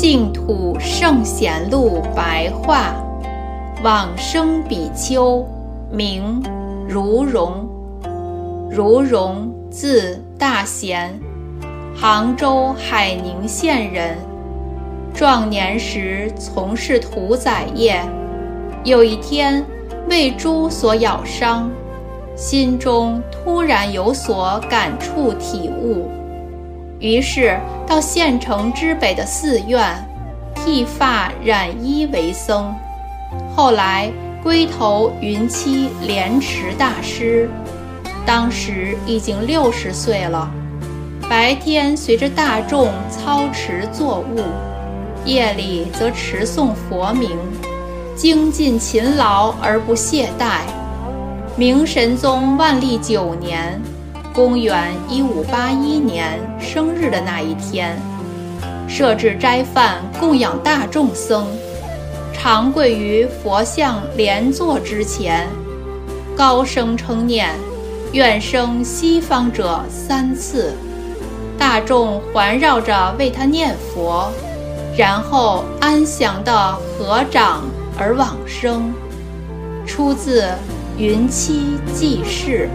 净土圣贤录白话，往生比丘名如荣，如荣字大贤，杭州海宁县人。壮年时从事屠宰业，有一天为猪所咬伤，心中突然有所感触体悟。于是到县城之北的寺院，剃发染衣为僧。后来归投云栖莲池大师，当时已经六十岁了。白天随着大众操持作务，夜里则持诵佛名，精进勤劳而不懈怠。明神宗万历九年。公元一五八一年生日的那一天，设置斋饭供养大众僧，常跪于佛像莲座之前，高声称念“愿生西方者”三次，大众环绕着为他念佛，然后安详地合掌而往生。出自《云栖记事》。